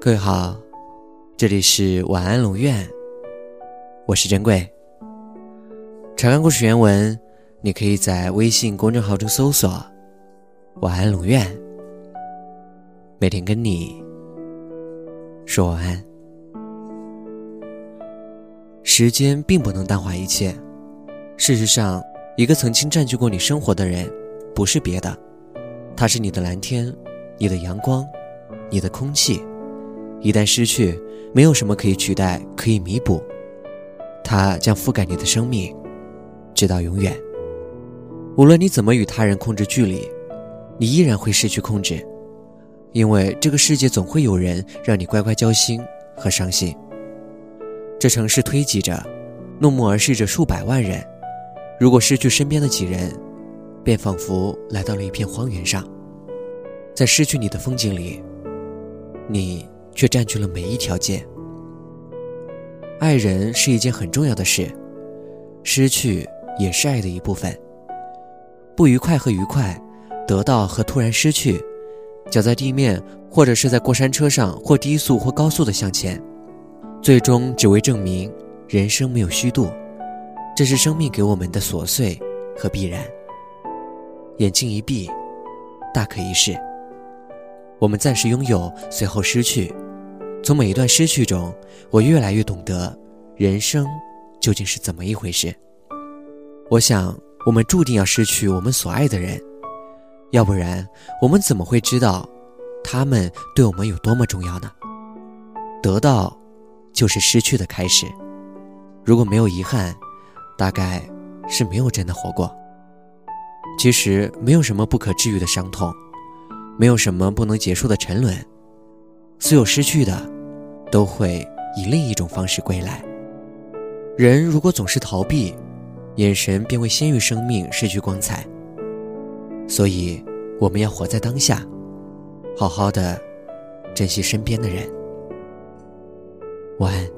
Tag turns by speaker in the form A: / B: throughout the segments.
A: 各位好，这里是晚安龙院，我是珍贵。查看故事原文，你可以在微信公众号中搜索“晚安龙院”，每天跟你说晚安。时间并不能淡化一切，事实上，一个曾经占据过你生活的人，不是别的，他是你的蓝天，你的阳光，你的空气。一旦失去，没有什么可以取代，可以弥补。它将覆盖你的生命，直到永远。无论你怎么与他人控制距离，你依然会失去控制，因为这个世界总会有人让你乖乖交心和伤心。这城市推挤着，怒目而视着数百万人。如果失去身边的几人，便仿佛来到了一片荒原上，在失去你的风景里，你。却占据了每一条街。爱人是一件很重要的事，失去也是爱的一部分。不愉快和愉快，得到和突然失去，脚在地面或者是在过山车上，或低速或高速的向前，最终只为证明人生没有虚度。这是生命给我们的琐碎和必然。眼睛一闭，大可一世。我们暂时拥有，随后失去。从每一段失去中，我越来越懂得人生究竟是怎么一回事。我想，我们注定要失去我们所爱的人，要不然我们怎么会知道他们对我们有多么重要呢？得到就是失去的开始。如果没有遗憾，大概是没有真的活过。其实，没有什么不可治愈的伤痛，没有什么不能结束的沉沦。所有失去的，都会以另一种方式归来。人如果总是逃避，眼神便会先于生命失去光彩。所以，我们要活在当下，好好的珍惜身边的人。晚安。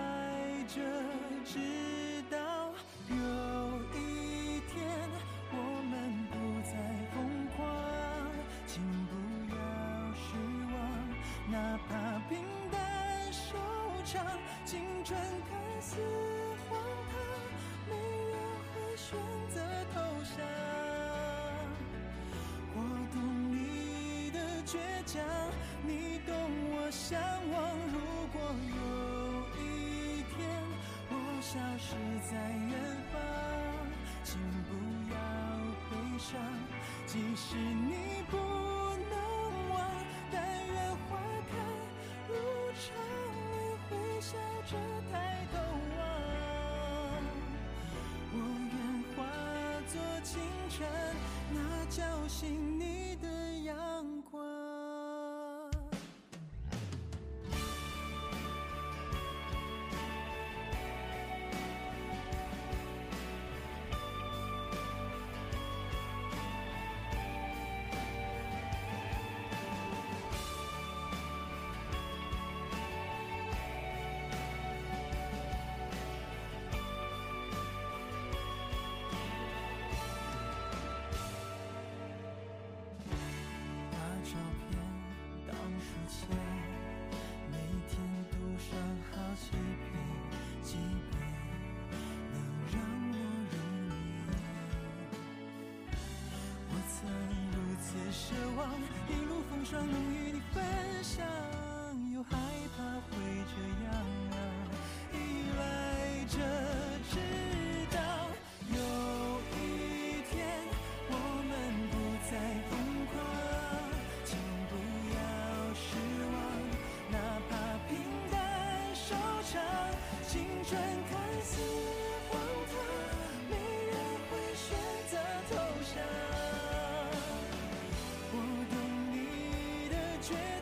B: 爱着，直到有一天我们不再疯狂，请不要失望，哪怕平淡收场，青春看似荒唐，没人会选择投降。我懂你的倔强。你懂我向往，如消失在远方，请不要悲伤，即使你不能忘，但愿花开如常，你会笑着抬头望。我愿化作清晨，那叫醒你的每天上好几遍，让我入。我曾如此奢望，一路风霜能与你分享。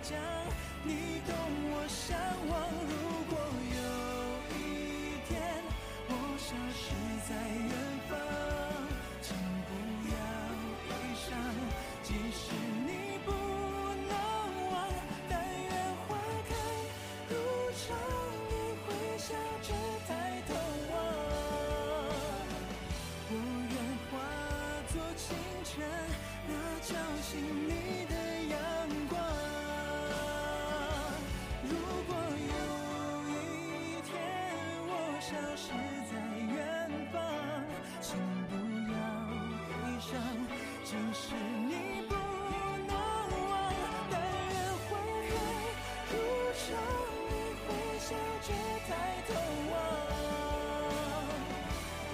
B: 倔强，你懂我向往。如果有一天我消失在远方，请不要悲伤，即使你消失在远方，请不要悲伤。即使你不能忘，但愿花开如常，你会笑着抬头望。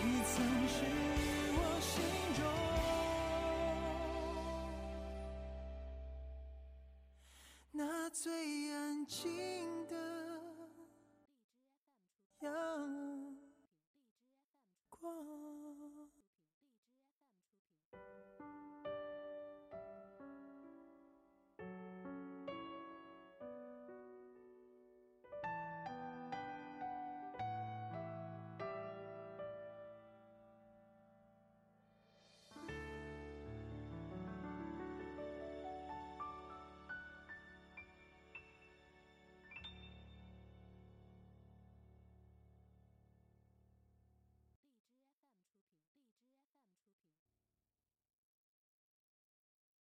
B: 你曾是我心中那最安静的。阳。光。